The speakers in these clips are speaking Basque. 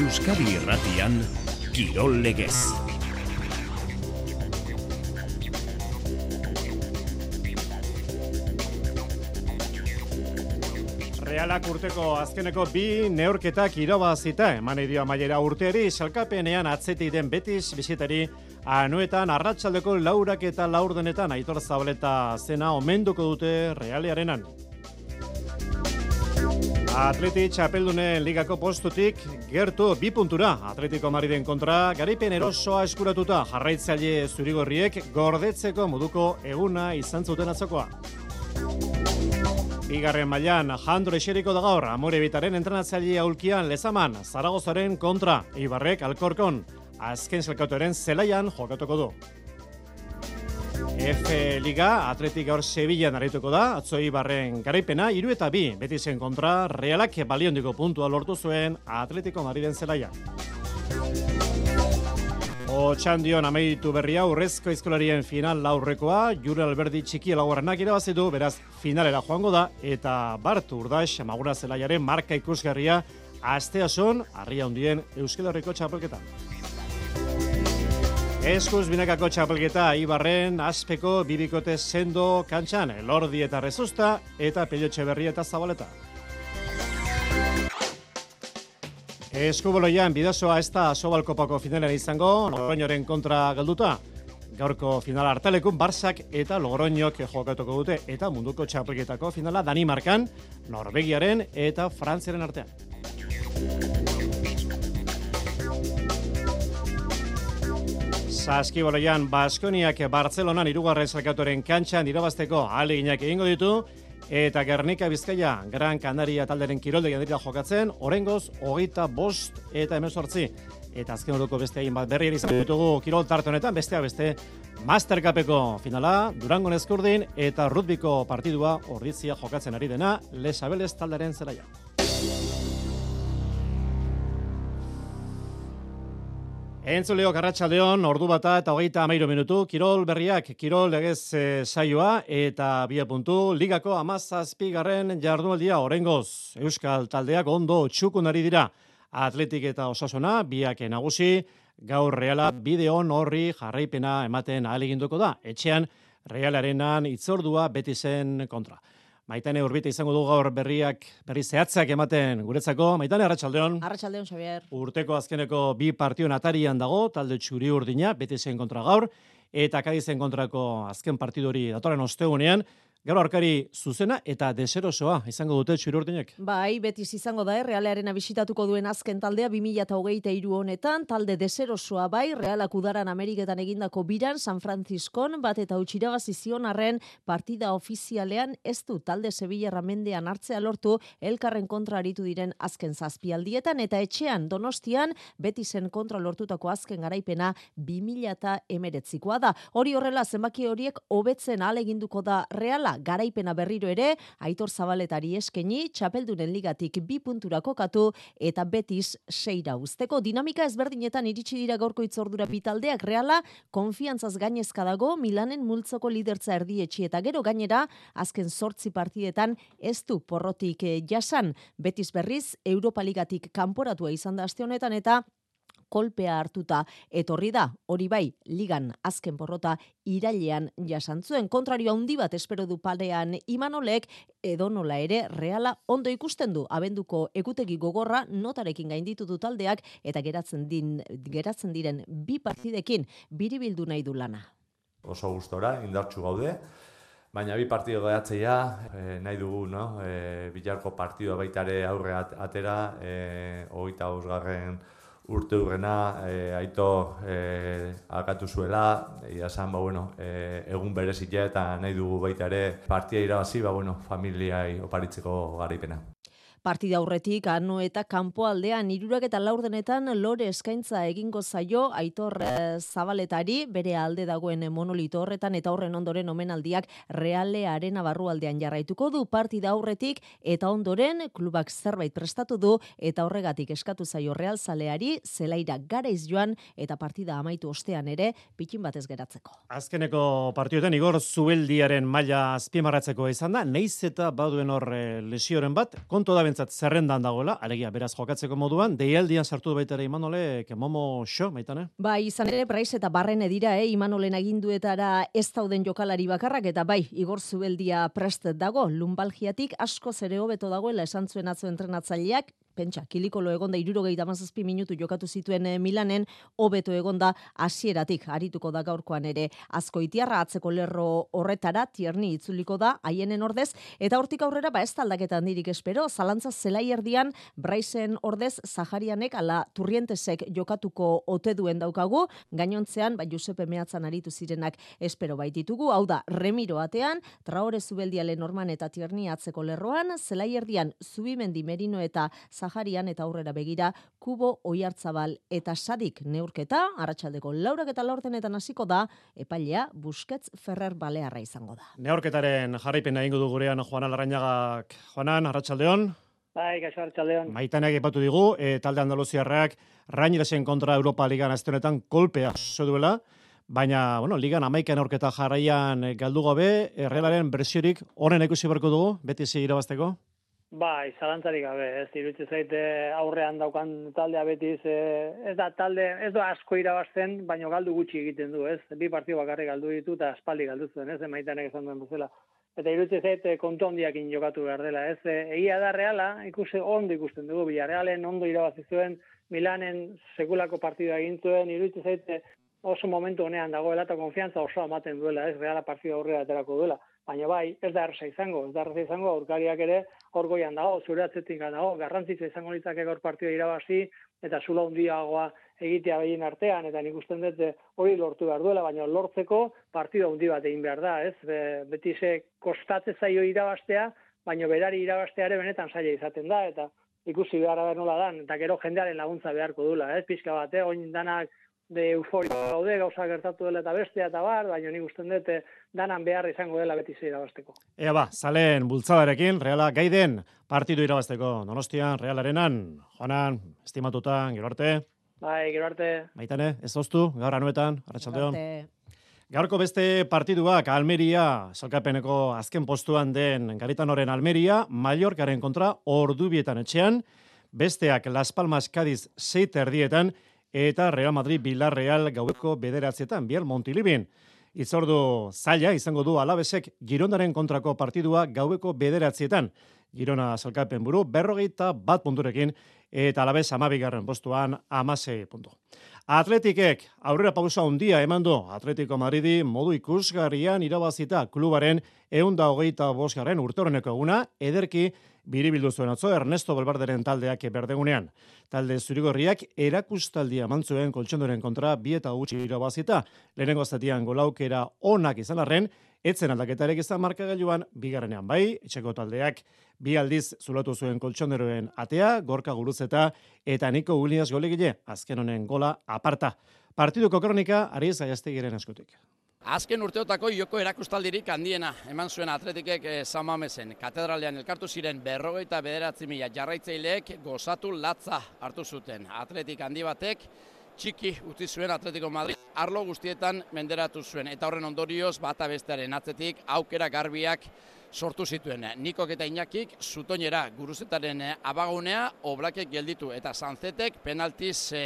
Euskadi Irratian Kirol Legez. Realak urteko azkeneko bi neurketak irabazita eman dio amaiera urteari salkapenean atzeti den betiz bisitari anuetan arratsaldeko laurak eta laurdenetan aitor zabaleta zena omenduko dute Realearenan. Atleti txapeldunen ligako postutik gertu bi puntura. Atletiko Mariden kontra garaipen erosoa eskuratuta jarraitzaile zurigorriek gordetzeko moduko eguna izan zuten atzokoa. Bigarren mailan Jandro Eseriko da gaur Amore Bitaren entrenatzaile aulkian lezaman Zaragozaren kontra Ibarrek Alkorkon azken zelkautoren zelaian jokatuko du. F Liga, Atletik gaur Sevilla narituko da, atzoi barren garaipena, iru eta bi, beti zen kontra, realak baliondiko puntua lortu zuen Atletiko Mariden zelaia. Otxandion amaitu berria urrezko izkolarien final laurrekoa, Jure Alberdi txiki elaguarrenak irabazitu, beraz finalera joango da, eta Bart Urdax, amagura zelaiaren marka ikusgarria, astea son, arria hundien Euskal Herriko txapelketan. Eskuz binakako txapelketa Ibarren, Azpeko, Bibikote, Sendo, Kantxan, Lordi eta Rezusta, eta Pelotxe Berri eta Zabaleta. Eskuboloian, bidazoa ez da sobalkopako finalen izango, Logroñoren kontra galduta. Gaurko final hartalekun, Barsak eta Logroñok jokatuko dute, eta munduko txapelketako finala Danimarkan, Norvegiaren eta Frantziaren artean. Saskiboloian Baskoniak Bartzelonan irugarren zelkatoren kantxan irabazteko aleginak egingo ditu, eta Gernika Bizkaia Gran Canaria talderen kirolde dira jokatzen, orengoz, hogeita bost eta emezortzi. Eta azken horoko beste egin bat berri izan ditugu kirol tarte honetan, bestea beste Mastercapeko finala, Durango Neskurdin eta Rutbiko partidua ordizia jokatzen ari dena, Les Abeles talderen zelaia. Entzuleo Karratxaldeon, ordu bata eta hogeita amairu minutu, Kirol berriak, Kirol legez e, saioa eta bia puntu, ligako amazazpigarren jardunaldia orengoz. Euskal taldeak ondo txukunari dira atletik eta osasona, biak nagusi, gaur reala bideon horri jarraipena ematen ahaleginduko da. Etxean, realarenan itzordua beti zen kontra. Maitane urbite izango du gaur berriak, berri zehatzak ematen guretzako. Maitane, Arratxaldeon. Arratxaldeon, Xavier. Urteko azkeneko bi partio atarian dago, talde txuri urdina, beti zen kontra gaur, eta kadizen kontrako azken partidori datoren ostegunean, Gaur arkari zuzena eta deserosoa izango dute txururtinek. Bai, betiz izango da, eh? Realearen abisitatuko duen azken taldea 2008 honetan, talde deserosoa bai, Realak udaran Ameriketan egindako biran, San Franciscon, bat eta utxira zion arren partida ofizialean ez du talde Sevilla ramendean hartzea lortu, elkarren kontra aritu diren azken zazpialdietan, eta etxean donostian, betizen kontra lortutako azken garaipena 2000 emeretzikoa da. Hori horrela, zenbaki horiek hobetzen aleginduko da Reala, garaipena berriro ere, Aitor Zabaletari eskeni, txapeldunen ligatik bi puntura kokatu eta betiz seira usteko. Dinamika ezberdinetan iritsi dira gorko itzordura bitaldeak reala, konfiantzaz gainezka dago, Milanen multzoko lidertza erdietxi eta gero gainera, azken sortzi partidetan ez du porrotik eh, jasan. Betiz berriz, Europa Ligatik kanporatua izan da aste honetan eta kolpea hartuta etorri da. Hori bai, ligan azken porrota irailean jasantzuen. Kontrario handi bat espero du palean imanolek edo nola ere reala ondo ikusten du. Abenduko egutegi gogorra notarekin gainditu du taldeak eta geratzen din geratzen diren bi partidekin biribildu nahi du lana. Oso gustora indartsu gaude. Baina bi partido gehatzea e, nahi dugu, no? E, bilarko partidua baita ere aurre atera, e, hogeita urte urrena e, aito e, alkatu zuela, ia ba, bueno, e, egun berezia eta nahi dugu baita ere partia irabazi, ba, bueno, familiai oparitzeko garaipena. Partida aurretik anu eta kanpo aldean irurak eta laurdenetan lore eskaintza egingo zaio aitor eh, zabaletari bere alde dagoen monolito horretan eta horren ondoren omenaldiak reale arena barru aldean jarraituko du partida aurretik eta ondoren klubak zerbait prestatu du eta horregatik eskatu zaio real zaleari zelaira garaiz joan eta partida amaitu ostean ere pikin batez geratzeko. Azkeneko partioetan igor zubeldiaren maila azpimarratzeko izan da, neiz eta baduen hor eh, lesioren bat, konto da bentsat zerrendan dagoela, alegia beraz jokatzeko moduan, deialdian sartu baita ere Imanole, kemomo xo, maitane? Ba, izan ere, Brais eta Barren edira, eh, Imanolen aginduetara ez dauden jokalari bakarrak, eta bai, Igor Zubeldia prest dago, lumbalgiatik asko zere hobeto dagoela esan zuen atzo entrenatzaileak, pentsa, kilikolo egonda irurogeita mazazpi minutu jokatu zituen eh, Milanen, hobeto egonda hasieratik arituko da gaurkoan ere. Azkoitiarra atzeko lerro horretara, tierni itzuliko da, haienen ordez, eta hortik aurrera ba ez taldaketan dirik espero, zalantza zelai erdian, Braisen ordez, Zaharianek, ala turrientesek jokatuko ote duen daukagu, gainontzean, ba Josepe Meatzan aritu zirenak espero baititugu, hau da, remiro atean, traore zubeldiale norman eta tierni atzeko lerroan, zelai erdian, zubimendi merino eta Zaharian eta aurrera begira, kubo oiartzabal eta sadik neurketa, arratsaldeko laurak eta laurtenetan hasiko da, epailea Busquets Ferrer Balearra izango da. Neorketaren jarraipen egingo du gurean Juan Alarrañagak. Juanan, arratsaldeon. Bai, kaixo hartxaldeon. Maitaneak ipatu digu, e, talde Andaluziarrak Rainirasen kontra Europa Ligan azte honetan kolpea zo duela, baina, bueno, Ligan amaikan aurketa jarraian galdu gabe, errealaren bersiorik horren ikusi barko dugu, beti zi irabazteko? Bai, zalantzarik gabe, ez iruditzen zaite aurrean daukan taldea betiz, ez da talde, ez da asko irabazten, baino galdu gutxi egiten du, ez? Bi partio bakarrik galdu ditu eta aspaldi galdu zuen, ez? Emaitanek esan duen bezala. Eta iruditzen zaite kontu handiakin jokatu behar dela, ez? Egia da reala, ikusi ondo ikusten dugu, Villarrealen ondo irabazi zuen, Milanen sekulako partidua egin zuen, iruditzen zaite oso momentu honean dagoela eta konfiantza oso ematen duela, ez? Reala partida aurrera aterako duela baina bai, ez da erresa izango, ez da erresa izango, aurkariak ere hor goian dago, zure atzetik dago, garrantzitza izango litzake gaur partida irabazi, eta zula hundiagoa egitea behien artean, eta nik usten dut eh, hori lortu behar duela, baina lortzeko partida hundi bat egin behar da, ez? Be, beti ze kostatze zaio irabastea, baina berari irabazteare benetan zaila izaten da, eta ikusi behar nola dan, eta gero jendearen laguntza beharko dula, ez? Pizka bat, eh? oin danak de euforia gaude gauza gertatu dela eta bestea eta bar, baina nik usten dut eh, danan behar izango dela beti zei irabazteko. Ea ba, zalen bultzadarekin, reala gaiden partidu irabazteko. Donostian, realarenan, joanan, estimatutan, gero arte. Bai, gero arte. Maitane, ez oztu, gaur anuetan, arratsaldeon. Gaurko beste partiduak Almeria, salkapeneko azken postuan den Garitanoren Almeria, Mallorcaren kontra ordubietan etxean, besteak Las Palmas Cádiz seit erdietan, eta Real Madrid Villarreal gaueko bederatzietan, biel Montilibin. Itzordu zaila izango du alabesek Girondaren kontrako partidua gaueko bederatzietan. Girona salkapen buru, berrogeita bat punturekin, eta alabez amabigarren postuan amasei puntu. Atletikek aurrera pausa handia eman du Atletico Madridi modu ikusgarrian irabazita klubaren eunda hogeita bosgarren urtoreneko eguna, ederki biribildu zuen atzo Ernesto Balbarderen taldeak berdegunean. Talde zurigorriak erakustaldia mantzuen koltsondoren kontra bi eta gutxi irabazita. Lehenengo zatian golaukera onak izan arren, etzen aldaketarek izan markagailuan bigarrenean bai, etxeko taldeak bi aldiz zulatu zuen koltsonderoen atea, gorka guruzeta eta Niko Williams golegile azken honen gola aparta. Partiduko kronika, ari zaiaztegiren eskutik. Azken urteotako joko erakustaldirik handiena eman zuen atletikek e, San Katedralean elkartu ziren berrogeita bederatzi mila jarraitzaileek gozatu latza hartu zuten. Atletik handi batek txiki utzi zuen Atletico Madrid arlo guztietan menderatu zuen. Eta horren ondorioz bata bestearen atzetik aukera garbiak sortu zituen. Nikok eta Inakik zutoinera guruzetaren eh, abagunea oblakek gelditu eta Sanzetek penaltiz e,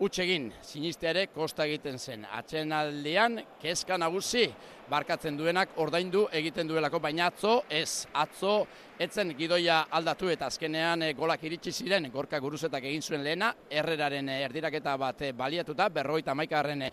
utxegin sinisteare kosta egiten zen. Atxenaldian, kezka nagusi barkatzen duenak ordaindu egiten duelako, baina atzo, ez, atzo, etzen gidoia aldatu eta azkenean e, golak iritsi ziren, gorka guruzetak egin zuen lehena, erreraren e, erdiraketa bat e, baliatuta, berroita maikarren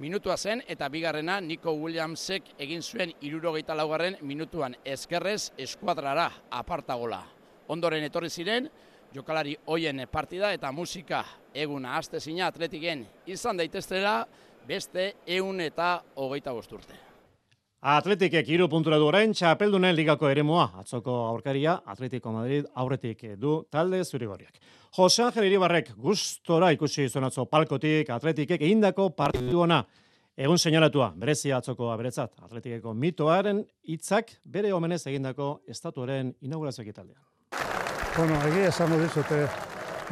minutua zen, eta bigarrena Nico Williamsek egin zuen irurogeita laugarren minutuan eskerrez eskuadrara apartagola. Ondoren etorri ziren, jokalari hoien partida eta musika eguna aste zina atletiken izan daiteztela beste eun eta hogeita bosturte. Atletikek iru puntura du orain, txapeldunen ligako eremoa, atzoko aurkaria, Atletico Madrid aurretik du talde zurigorriak. Jose Angel Iribarrek gustora ikusi zonatzo palkotik, Atletikek egindako partidu ona, egun seinalatua, berezia atzoko aberetzat, Atletikeko mitoaren hitzak bere omenez egindako estatuaren inaugurazioak italdean. Bueno, egia esango dizut, eh,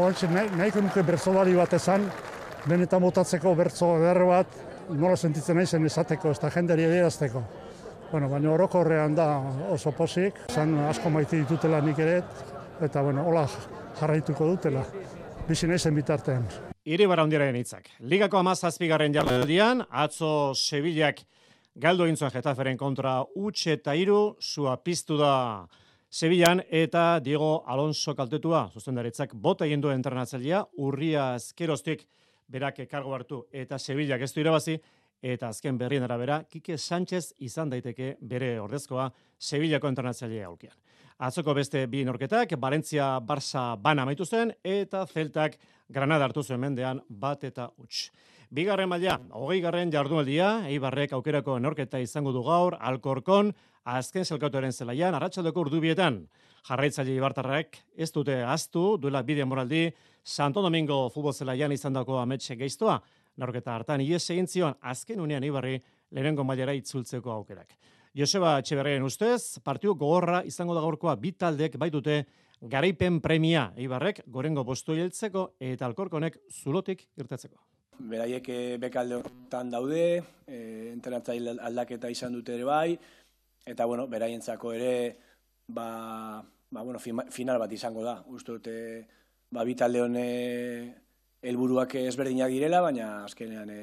Hortxe, nahiko nuke bertzolari bat esan, benetan botatzeko bertzo eder bat, nola sentitzen nahi zen esateko, ez da jenderi edierazteko. Bueno, baina orokorrean da oso posik, zan asko maite ditutela nik ere, eta bueno, hola jarraituko dutela, bizi naizen bitartean. Iri handiaren hitzak. Ligako amazazpigarren jardunaldian, atzo Sevillak galdu egin zuen Getaferen kontra utx eta iru, zua piztu da Sevillan eta Diego Alonso kaltetua, zuzendaritzak bota egin du entrenatzailea, urria azkerostik berak kargo hartu eta Sevillak ez du irabazi, eta azken berrien arabera, Kike Sánchez izan daiteke bere ordezkoa Sevillako entrenatzailea aulkian. Atzoko beste bi norketak, Valencia Barça bana amaitu zen, eta Celtak Granada hartu zuen mendean bat eta huts. Bigarren maila, hogei garren jardunaldia, Eibarrek aukerako norketa izango du gaur, Alkorkon, azken zelkautuaren zelaian, arratsaldeko urdubietan. Jarraitzaile Ibartarrek ez dute aztu, duela bide moraldi, Santo Domingo futbol zelaian izan dako ametxe geiztoa, norketa hartan ies egin zion, azken unean Ibarri lehenengo mailera itzultzeko aukerak. Joseba Etxeberrien ustez, partiu gogorra izango da gaurkoa bitaldek baitute garaipen premia Ibarrek gorengo postu hiltzeko eta alkorkonek zulotik irtetzeko beraiek eh, bekalde hortan daude, e, entrenatzaile aldaketa izan dute ere bai, eta bueno, beraientzako ere ba, ba, bueno, final bat izango da. Uste dute ba, bitalde hone helburuak ezberdinak direla, baina azkenean e,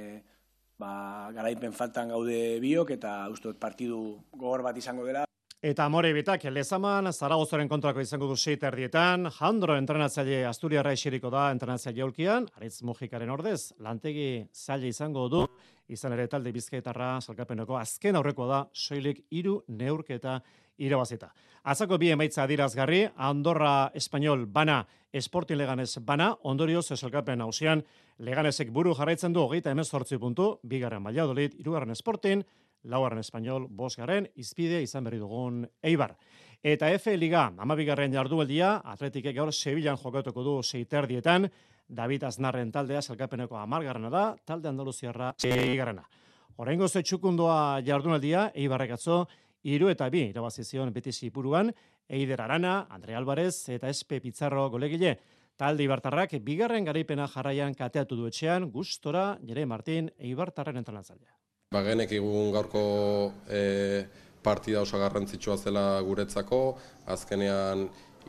ba, garaipen faltan gaude biok eta uste dut partidu gogor bat izango dela. Eta amore bitak, lezaman, Zaragozaren kontrako izango du seit erdietan, Jandro entrenatzaile Asturiarra esiriko da entrenatzaile holkian, Aritz Mujikaren ordez, lantegi zaila izango du, izan ere talde bizkaitarra salkapenoko azken aurrekoa da, soilik iru neurketa irabazita. Azako bi emaitza adirazgarri, Andorra Espainol bana, Esportin Leganez bana, ondorioz esalkapen hausian, Leganesek buru jarraitzen du, hogeita emezortzi puntu, bigarren baliadolit, irugarren Esportin, laugarren espainol, bosgarren, izpide izan berri dugun eibar. Eta F Liga, amabigarren jardueldia, atletikek gaur Sevillan jokatuko du seiterdietan, David Aznarren taldea salkapeneko amargarrena da, talde Andaluziarra seigarrena. Horrengo zetxukundoa jardunaldia, eibarrek atzo, iru eta bi, irabazizion beti zipuruan, Eider Arana, Andre Alvarez eta Espe Pizarro golegile. Talde Ibartarrak bigarren garaipena jarraian kateatu du etxean, gustora, Jere Martin, Eibartarren entrenatzailea. Ba, genek egun gaurko e, partida oso garrantzitsua zela guretzako, azkenean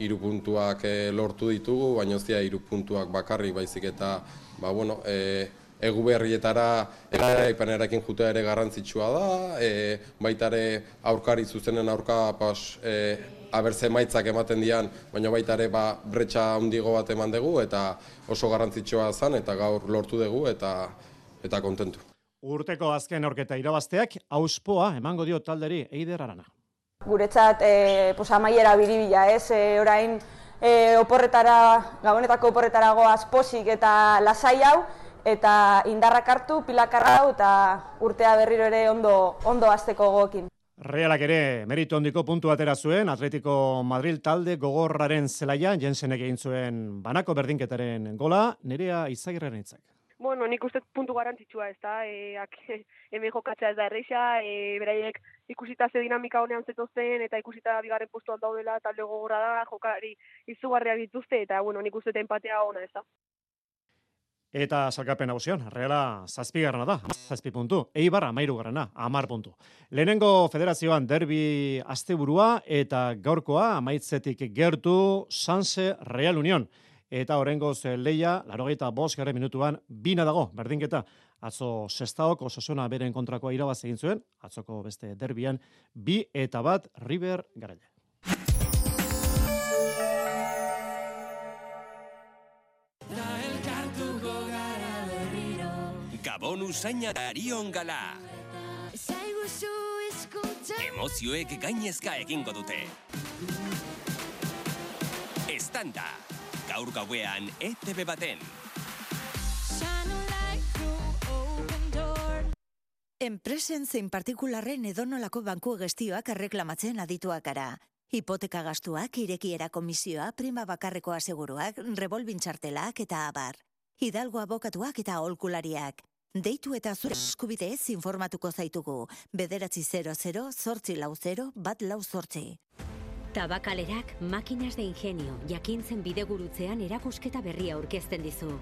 hiru puntuak e, lortu ditugu, baina ez dira hiru puntuak bakarrik baizik eta ba, bueno, e, egu berrietara eraipanerakin jutea ere garrantzitsua da, e, baita ere aurkari zuzenen aurka pas, e, abertze maitzak ematen dian, baina baita ere ba, bretxa handigo bat eman dugu eta oso garrantzitsua zen eta gaur lortu dugu eta eta kontentu. Urteko azken orketa irabazteak auspoa emango dio talderi Eider Arana. Guretzat eh pues amaiera biribila, ez? E, orain e, oporretara, gabonetako oporretara goaz posik eta lasai hau eta indarrak hartu, pilakarra hau eta urtea berriro ere ondo ondo hasteko gogokin. Realak ere meritu hondiko puntu atera zuen, Atletico Madrid talde gogorraren zelaia, jensenek egin zuen banako berdinketaren gola, nerea izagirren itzak. Bueno, nik uste puntu garantzitsua ez da, e, ak, hemen jokatzea ez da erreixa, e, beraiek ikusita ze dinamika honean zen eta ikusita bigarren postuan daudela, talde gogorra da, jokari izugarriak dituzte, eta bueno, nik uste empatea ona ez da. Eta salkapen hausian, reala zazpigarrana da, zazpi puntu, eibarra mairu garrana, amar puntu. Lehenengo federazioan derbi asteburua eta gaurkoa amaitzetik gertu Sanse Real Union eta horrengoz leia, larogeita bost garre minutuan, bina dago, berdinketa, atzo sestaok osasuna beren kontrakoa irabaz egin zuen, atzoko beste derbian, bi eta bat River Garaile. Gabon usaina darion gala. Emozioek gainezka egingo dute. Estanda gaur gauean ETV baten. Enpresen zein partikularren edonolako banku gestioak erreklamatzen adituak gara. Hipoteka gastuak, irekiera komisioa, prima bakarreko aseguruak, revolvin txartelak eta abar. Hidalgo abokatuak eta holkulariak. Deitu eta zure eskubideez informatuko zaitugu. Bederatzi 00, zortzi lau 0, bat lau zortzi. Tabakalerak makinas de ingenio jakintzen bidegurutzean erakusketa berria aurkezten dizu.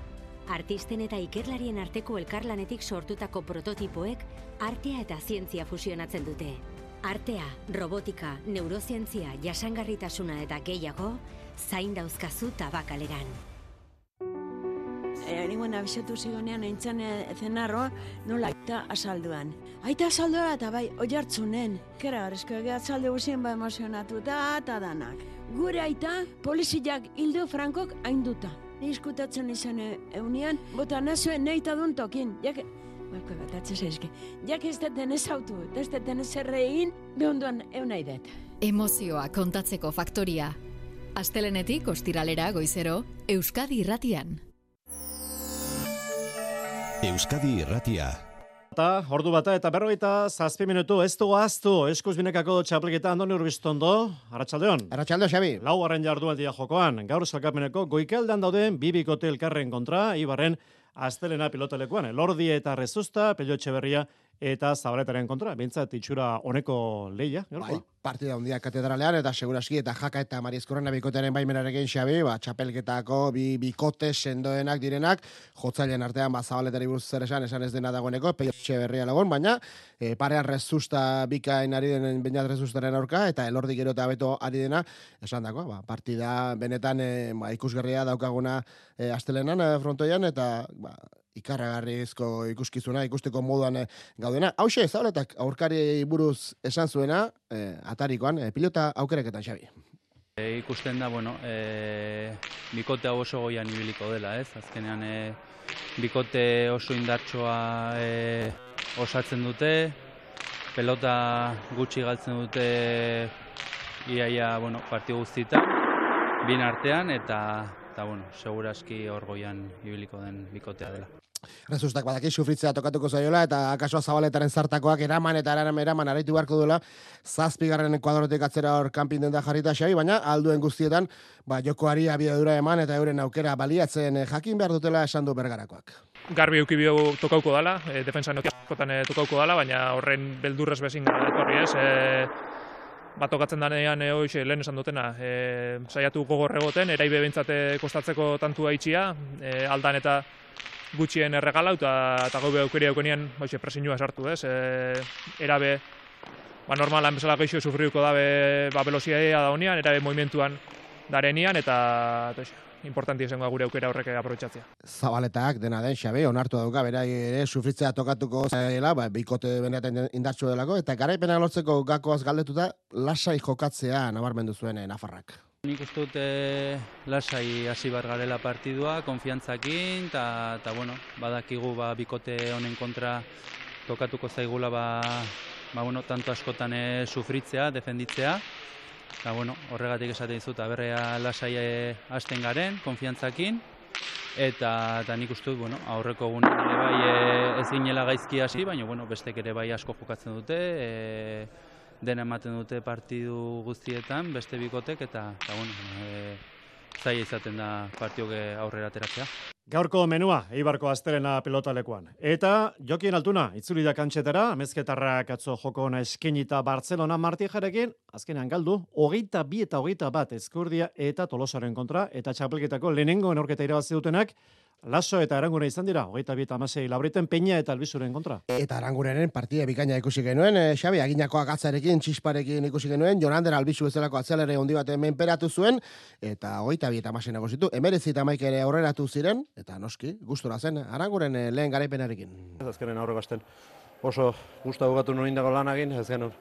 Artisten eta ikerlarien arteko elkarlanetik sortutako prototipoek artea eta zientzia fusionatzen dute. Artea, robotika, neurozientzia, jasangarritasuna eta gehiago, zain dauzkazu tabakaleran. E, ninguen abisatu zigonean eintzan zenarroa nola aita asalduan. Aita asalduan eta bai, oi hartzunen. Kera ege atzalde guzien ba emozionatu eta danak. Gure aita poliziak hildu frankok hainduta. Ni iskutatzen izan e, eunian, bota nazuen neita dun tokin. Jak, Balko bat, atzese eski. Jak ez deten ez autu, eta ez deten ez erre egin, behonduan eun nahi dut. Emozioa kontatzeko faktoria. Astelenetik ostiralera goizero, Euskadi irratian. Euskadi irratia. Eta, ordu bata eta berrogeita zazpi minutu, ez du aztu, eskuz binekako txapliketa andoni urbistondo, Arratxaldeon. Arratxaldo, Xabi. Lau harren jardualdia jokoan, gaur salkapeneko goikaldan dauden bibikote elkarren kontra, Ibarren astelena pilotalekuan, elordi eta rezusta, pelotxe berria eta zabaletaren kontra, bintzat itxura honeko leia. Bai, partida handia katedralean eta seguraski eta jaka eta marizkorren bikotearen baimenarekin xabi, ba, txapelketako bi bikote sendoenak direnak, jotzailean artean ba, zabaletari buruz zer esan, esan ez dena dagoeneko, pelotxe berria lagun, baina e, parean rezusta bikain ari denen bainat rezustaren aurka, eta elordi gero eta beto ari dena, esan dako, ba, partida benetan e, ba, ikusgarria daukaguna e, astelenan e, frontoian, eta ba, ikarragarrizko ikuskizuna, ikusteko moduan e, gaudena. Hauxe, zauretak aurkari buruz esan zuena, e, atarikoan, e, pilota aukeraketan, Xabi. E, ikusten da, bueno, e, bikote hau oso goian ibiliko dela, ez? Azkenean, e, bikote oso indartsoa e, osatzen dute, pelota gutxi galtzen dute iaia, bueno, partio guztita, bin artean, eta, eta bueno, seguraski hor goian ibiliko den bikotea dela. Rezustak badaki sufritzea tokatuko zaiola eta akaso zabaletaren zartakoak eraman eta eraman eraman araitu beharko duela zazpigarren ekuadorotik atzera hor kanpin den da jarrita xabi, baina alduen guztietan ba, jokoari abiadura eman eta euren aukera baliatzen jakin behar dutela esan du bergarakoak. Garbi eukibio tokauko dala, e, defensa nokiakotan e, tokauko dala, baina horren beldurrez bezin gara ez. E, bat tokatzen danean e, hoxe, lehen esan dutena, e, saiatu gogor egoten, eraibe bentsate kostatzeko tantua itxia, e, aldan eta gutxien erregala eta eta gaube aukeri aukenian hoxe presinua sartu, ez? E, erabe ba normalan bezala geixo sufriuko dabe ba velocidadea da honian, erabe movimentuan darenian eta eta importanti izango gure aukera horrek aprobetxatzea. Zabaletak dena den Xabi onartu dauka berai ere sufritzea tokatuko zaila, ba bikote benetan indartsu delako eta garaipena lortzeko gakoaz galdetuta lasai jokatzea nabarmendu zuen Nafarrak. Nik uste dut e, lasai hasi bar garela partidua, konfiantzakin, eta bueno, badakigu ba, bikote honen kontra tokatuko zaigula ba, ba, bueno, tanto askotan e, sufritzea, defenditzea. Eta bueno, horregatik esaten dizut, aberrea lasai e, hasten garen, konfiantzakin. Eta, eta nik uste bueno, aurreko egun bai e, ez ginela gaizki hasi, baina bueno, bestek ere bai asko jokatzen dute. E, dena ematen dute partidu guztietan, beste bikotek, eta, eta bueno, e, zaila izaten da partioge aurrera ateratzea. Gaurko menua, Eibarko astelena pelotalekuan. Eta Jokien Altuna, itzuli da kantxetara, amezketarrak atzo joko ona eskenita Barcelona martijarekin, azkenean galdu, hogeita bi eta hogeita bat eskurdia eta tolosaren kontra, eta txapelketako lehenengo enorketa irabazi dutenak, Laso eta Arangune izan dira, hogeita bi eta amasei labriten peña eta albizuren kontra. Eta Aranguneren partida bikaina ikusi genuen, e, Xabi, aginako agatzarekin, txisparekin ikusi genuen, Jonander albizu bezalako atzelere hondi bat menperatu zuen, eta hogeita bi eta amasei nagozitu, emerezi eta maik ere aurreratu ziren, eta noski, gustura zen, Aranguren e, lehen garaipenarekin. Azkenen aurre gasten, oso guzta bugatu nuen indako lanagin, ez genuen,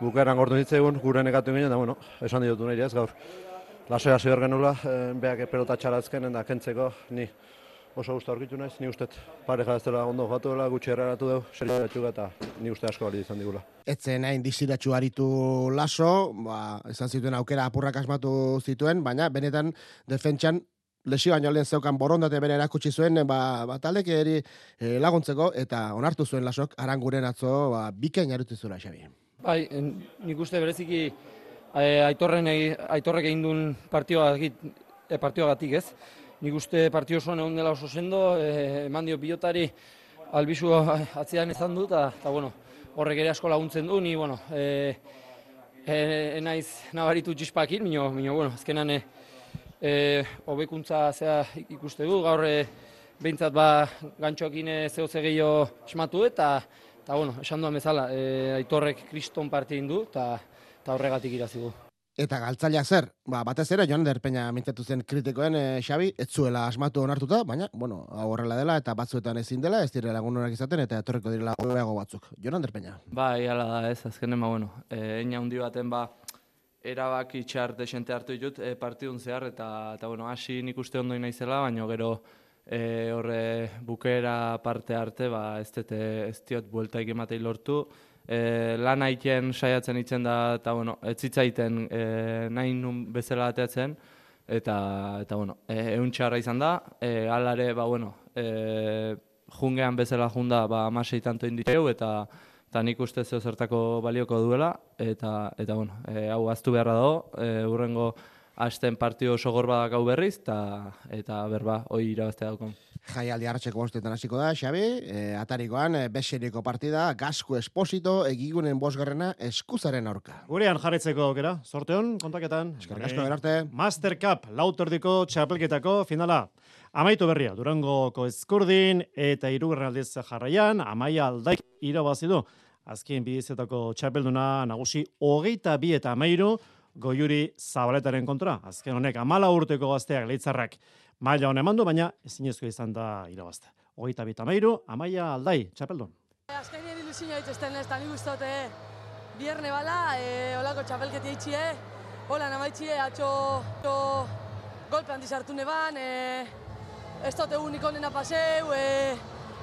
bukeran gortu ditzegun, gure negatu ginen, da bueno, esan ditutu nahi ez gaur. Lasoa hasi behar genula, e, beak pelota txaratzken, da kentzeko, ni oso gustu aurkitu naiz, ni uste pareja ez dela ondo jatu dela, gutxi erraratu dugu, seriratxu eta ni uste asko bali izan digula. Etzen nahi diziratxu aritu laso, ba, izan zituen aukera apurrak asmatu zituen, baina benetan defentsan lesi baino lehen zeukan borondate bere erakutsi zuen, ba, ba taldek eri e, laguntzeko, eta onartu zuen lasok, aranguren atzo, ba, bikain arutu zuela, Xabi. Bai, nik uste bereziki eh, aitorren, aitorrek egin duen partioa, e, partioagatik ez, nik uste partio oso egon dela oso sendo, e, eman dio pilotari albizu atzian izan du, eta bueno, horrek ere asko laguntzen du, ni, bueno, e, e, naiz nabaritu txispakin, mino, mino, bueno, azkenan e, e, hobekuntza zea ikuste du, gaur e, behintzat ba gantxoakin e, zehotze gehiago esmatu eta Ta bueno, esan duan bezala, e, aitorrek kriston parte du, eta ta horregatik irazi du. Eta galtzaileak zer, ba, batez ere, joan derpeina mintzatu zen kritikoen, e, Xabi, ez zuela asmatu onartuta, baina, bueno, hau horrela dela, eta batzuetan ezin dela, ez direla lagun izaten, eta etorriko direla hobeago batzuk. Joan derpeina. Ba, iala da ez, azkenen, ba, bueno, e, eina hundi baten, ba, erabaki txar desente hartu ditut e, partidun zehar, eta, eta bueno, hasi nik uste ondo naizela, baina gero e, horre bukera parte arte, ba, ez, dute, ez diot bueltaik ematei lortu, e, lan haiten saiatzen itzen da, eta bueno, ez zitzaiten e, nahi nun bezala ateatzen, eta, eta bueno, e, egun txarra izan da, e, alare, ba, bueno, e, jungean bezala junda, ba, amasei tanto inditeu, eta eta nik uste zeo zertako balioko duela, eta, eta bueno, e, hau aztu beharra dago, e, urrengo hasten partio oso gorba gau berriz, eta, eta berba, hoi irabaztea daukon. Jaialdi hartxeko bostetan hasiko da, Xabi, e, atarikoan, e, beseriko partida, Gasko Esposito, egigunen bosgarrena, eskuzaren aurka. Gurean jarretzeko aukera, sorteon, kontaketan. Eskerrik asko, berarte. Master Cup, lautordiko txapelketako finala. Amaitu berria, Durangoko eskurdin eta irugarren aldiz jarraian, amaia aldaik irabazi du. Azkien bidizetako txapelduna nagusi hogeita bi eta amairu, goiuri zabaletaren kontra. Azken honek amala urteko gazteak leitzarrak maila hone mandu, baina ezinezko izan da irabazte. Hogeita bita meiru, amaia aldai, txapeldun. Azken nire ilusinio dituzten ez, tani guztote, bierne bala, e, olako txapelketi eitxie, hola namaitxie, atxo, atxo golpe handi sartu neban, e, ez dute unik onena paseu, e,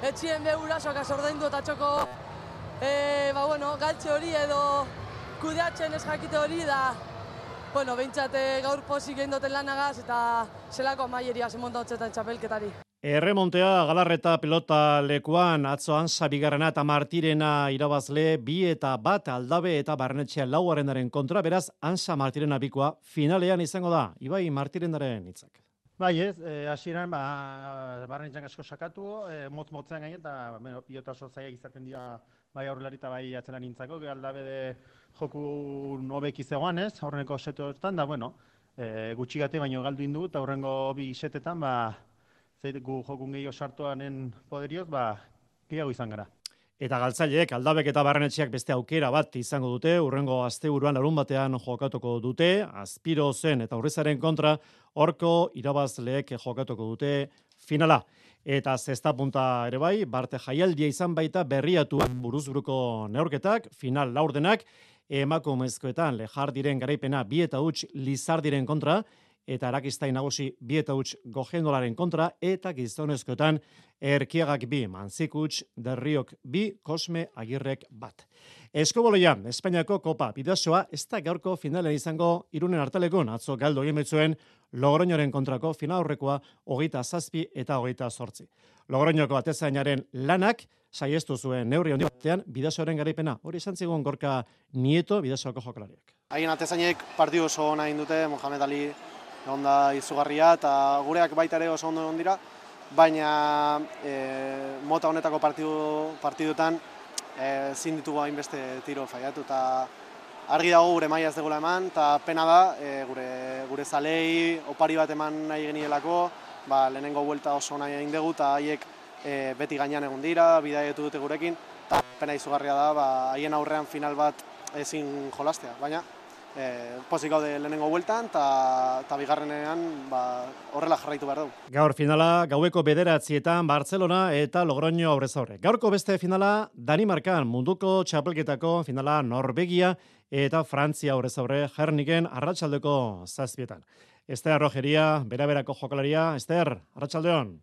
etxien be urasoak azordaindu eta txoko, e, ba bueno, galtxe hori edo kudeatzen ez jakite hori da, bueno, behintzate gaur posik egin duten lanagaz eta zelako amaieria zemonta hotzetan txapelketari. Erremontea galarreta pelota lekuan atzo ansa bigarrena eta martirena irabazle bi eta bat aldabe eta barnetxea lauarenaren kontra, beraz ansa martirena bikoa finalean izango da, Ibai martirenaren hitzak. Bai ez, e, hasieran ba, barnetxean asko sakatu, e, motz motzean gaine eta bueno, pilota oso zaila izaten dira bai aurrelari eta bai atzelan nintzako, aldabe de joku nobek izegoan ez, aurreneko setetan, da bueno, e, gutxi gate baino galdu indu, eta aurrengo bi setetan, ba, zeit gu jokun gehiago sartuanen poderioz, ba, gehiago izan gara. Eta galtzaileek aldabek eta barrenetxeak beste aukera bat izango dute, urrengo asteburuan larun batean jokatuko dute, azpiro zen eta horrezaren kontra, orko irabazleek jokatuko dute finala. Eta zesta punta ere bai, barte jaialdia izan baita berriatu buruzburuko neorketak, final laurdenak, emakumezkoetan lejar diren garaipena bi eta huts lizar diren kontra, eta arakistain nagusi bi eta huts gogendolaren kontra, eta gizonezkoetan erkiagak bi, manzikuts, derriok bi, kosme agirrek bat. Eskoboloia, Espainiako kopa, bidazoa, ez da gaurko finalen izango irunen hartalekun, atzo galdo egin betzuen, Logroñoren kontrako final horrekoa hogeita zazpi eta hogeita sortzi. Logroñoko atezainaren lanak, saiestu zuen neurri handi batean bidasoaren garaipena. Hori izan zigun gorka nieto bidasoako jokalariak. Haien atezainek partidu oso ona dute, Mohamed Ali onda izugarria eta gureak baita ere oso ondo dira, baina e, mota honetako partidu partidutan e, zin ditugu hainbeste tiro faiatu eta argi dago gure maia ez degula eman eta pena da e, gure gure zalei opari bat eman nahi genielako, ba, lehenengo buelta oso nahi egin dugu eta haiek e, beti gainean egon dira, bidaietu dute gurekin, eta pena izugarria da, ba, haien aurrean final bat ezin jolastea, baina e, pozik gaude lehenengo bueltan, eta bigarrenean ba, horrela jarraitu behar dugu. Gaur finala, gaueko bederatzietan Barcelona eta Logroño aurrez aurre. Gaurko beste finala, Danimarkan munduko txapelketako finala Norvegia eta Frantzia aurrez aurre Jerniken arratsaldeko zazpietan. Ester Rogeria, bera-berako jokalaria. Ester, arratsaldeon.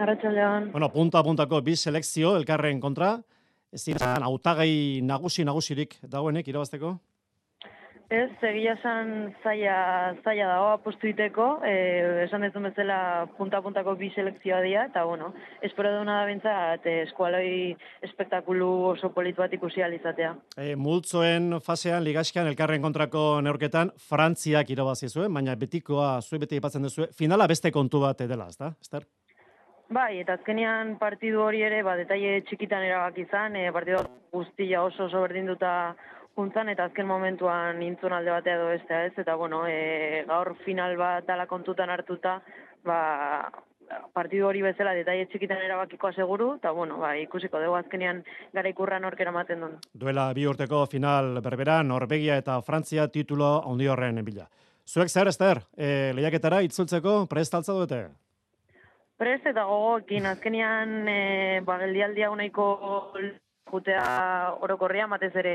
Arratxaldean. Bueno, punta puntako bi selekzio elkarren kontra. Ez dira, autagai nagusi nagusirik dagoenek irabazteko? Ez, egia esan zaila, zaila dago apostu iteko, e, esan ez bezala punta-puntako bi selekzioa dira, eta bueno, espero duna da bintzat eskualoi espektakulu oso politu bat ikusi alizatea. E, multzoen fasean, ligaskian elkarren kontrako neurketan, Frantziak irabazi zuen, baina betikoa zuen beti ipatzen duzu, finala beste kontu bat edela, ez da, Ester? Bai, eta azkenian partidu hori ere, ba, detaile txikitan erabak izan, e, partidu guztia oso oso berdinduta juntzan, eta azken momentuan intzun alde batea edo bestea ez, eta bueno, e, gaur final bat dala kontutan hartuta, ba, partidu hori bezala detaile txikitan erabakikoa seguru, eta bueno, ba, ikusiko dugu azkenean gara ikurra nork eramaten duen. Duela bi urteko final berbera, Norvegia eta Frantzia titulo handi horren bila. Zuek zer, Ester, e, lehiaketara itzultzeko prest altza duete? Prest eta gogoekin, azkenean e, ba, geldialdia unaiko jutea orokorria, batez ere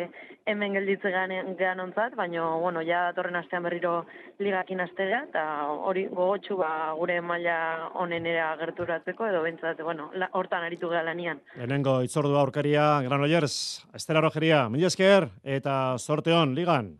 hemen gelditze gean, ontzat, baina, bueno, ja datorren astean berriro ligakin astea, eta hori gogotxu ba, gure maila onenera gerturatzeko, edo bentsat, bueno, la, hortan aritu geha lanian. Lehenengo itzordu aurkaria, Granollers, Estela Rogeria, mila esker, eta sorte hon, ligan.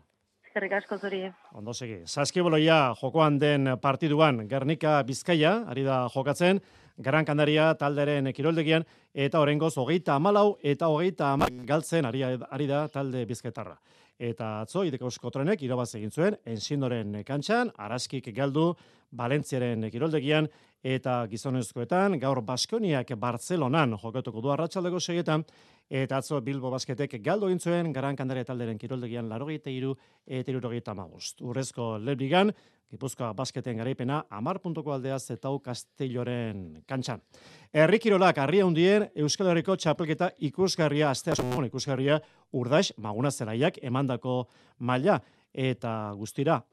Eskerrik asko zuri. Ondo segi. Saskiboloia jokoan den partiduan Gernika Bizkaia, ari da jokatzen, Gran Canaria talderen kiroldegian, eta horrengoz hogeita amalau eta hogeita amak galtzen ari, ari da talde bizketarra. Eta atzo, ideko trenek irabaz egin zuen, ensindoren kantxan, araskik galdu, Valentziaren kiroldegian, eta gizonezkoetan, gaur Baskoniak Bartzelonan jokatuko du arratsaldeko segetan, eta atzo Bilbo Basketek galdu egin zuen, Gran Canaria talderen kiroldegian larogeita iru, eta irurogeita magust. Urrezko lebrigan, Gipuzkoa basketen garaipena amar puntoko aldea zetau Castelloren kantxan. Errikirolak arria hundien Euskal Herriko txapelketa ikusgarria, astea ikusgarria, urdaix maguna zelaiak emandako maila eta guztira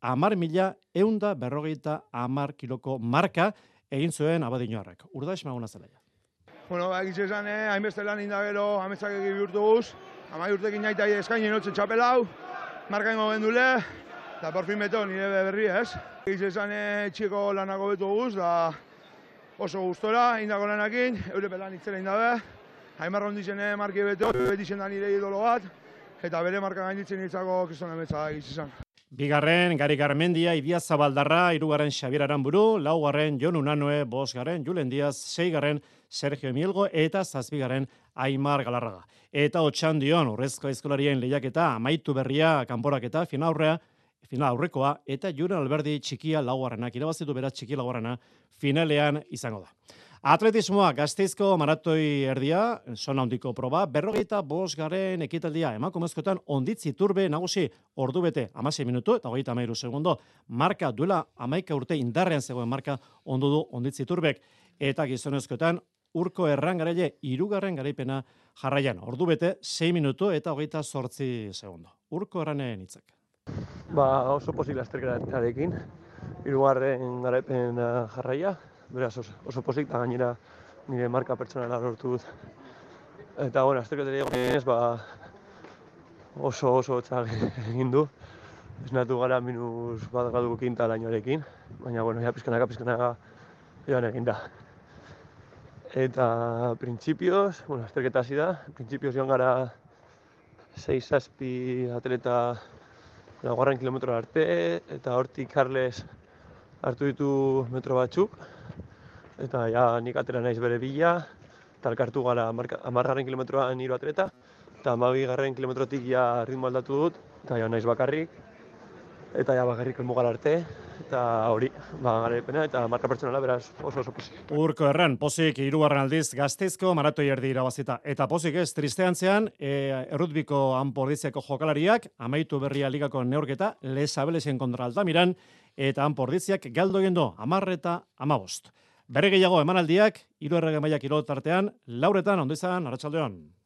amar mila eunda berrogeita amar kiloko marka egin zuen abadinoarrak. Urdaix maguna zelaia. Bueno, ba, egiz esan, eh, hainbeste lan indagero, ametzak egi bihurtu guz, amai urtekin nahi eta eskaini notzen txapelau, marka ingo gendule, eta por fin beto nire berri ez. Egiz esan, eh, txiko lanako betu guz, da oso gustora, indako lanakin, eure pelan itzela indabe, haimarra honditzen eh, marki beto, beti zen da nire idolo bat, eta bere marka gainditzen ditzako kriston emetza egiz esan. Bigarren, Gari Garmendia, Idia Zabaldarra, irugarren Xabier Aramburu, laugarren Jon Unanue, bosgarren Julen Diaz, seigarren Sergio Emielgo eta zazpigarren Aimar Galarraga. Eta otxan dion, urrezko eskolarien lehiaketa, amaitu berria, kanporaketa, finaurrea, final aurrekoa, eta Juren Alberdi txikia laugarrenak, irabazitu beraz txiki laugarrena, finalean izango da. Atletismoa, gazteizko maratoi erdia, zona hondiko proba, berrogeita bos garen ekitaldia, emakumezkoetan onditzi turbe nagusi ordu bete, amase minutu eta hogeita amairu segundo, marka duela amaika urte indarrean zegoen marka ondu du onditzi turbek, eta gizonezkoetan urko errangarele irugarren garaipena jarraian, ordu bete, 6 minutu eta hogeita sortzi segundo. Urko erranen hitzak. Ba, oso posible azterketarekin, irugarren garaipen jarraia, beraz oso, oso pozik, eta gainera nire marka pertsonala lortu dut. Eta, bueno, azterketari ez, ba, oso oso txak egin du. Esnatu gara minus bat galduko kinta lainoarekin, baina, bueno, ja pizkanaka, pizkanaka joan egin da. Eta printzipioz, bueno, azterketa hasi da, printzipioz joan gara 6 zazpi atleta laguarren kilometro arte, eta hortik Carles hartu ditu metro batzuk, eta ja nik atera naiz bere bila, eta elkartu gara amargarren kilometroan hiru atleta, eta amabi garren kilometrotik ja ritmo aldatu dut, eta ja naiz bakarrik, eta ja bakarrik elmugar arte, eta hori, ba, garaipena, eta marka pertsonala beraz oso oso pozik. Urko erran, pozik irugarren aldiz gazteizko maratoi erdi irabazita. Eta pozik ez, tristeantzean, e, errutbiko anpordiziako jokalariak, amaitu berria ligako neorketa, lesabelezen kontra altamiran, eta anpordiziak galdo egin amarreta amabost. Bere gehiago emanaldiak, hiru errege mailak tartean, lauretan, ondo izan, arratsaldeon.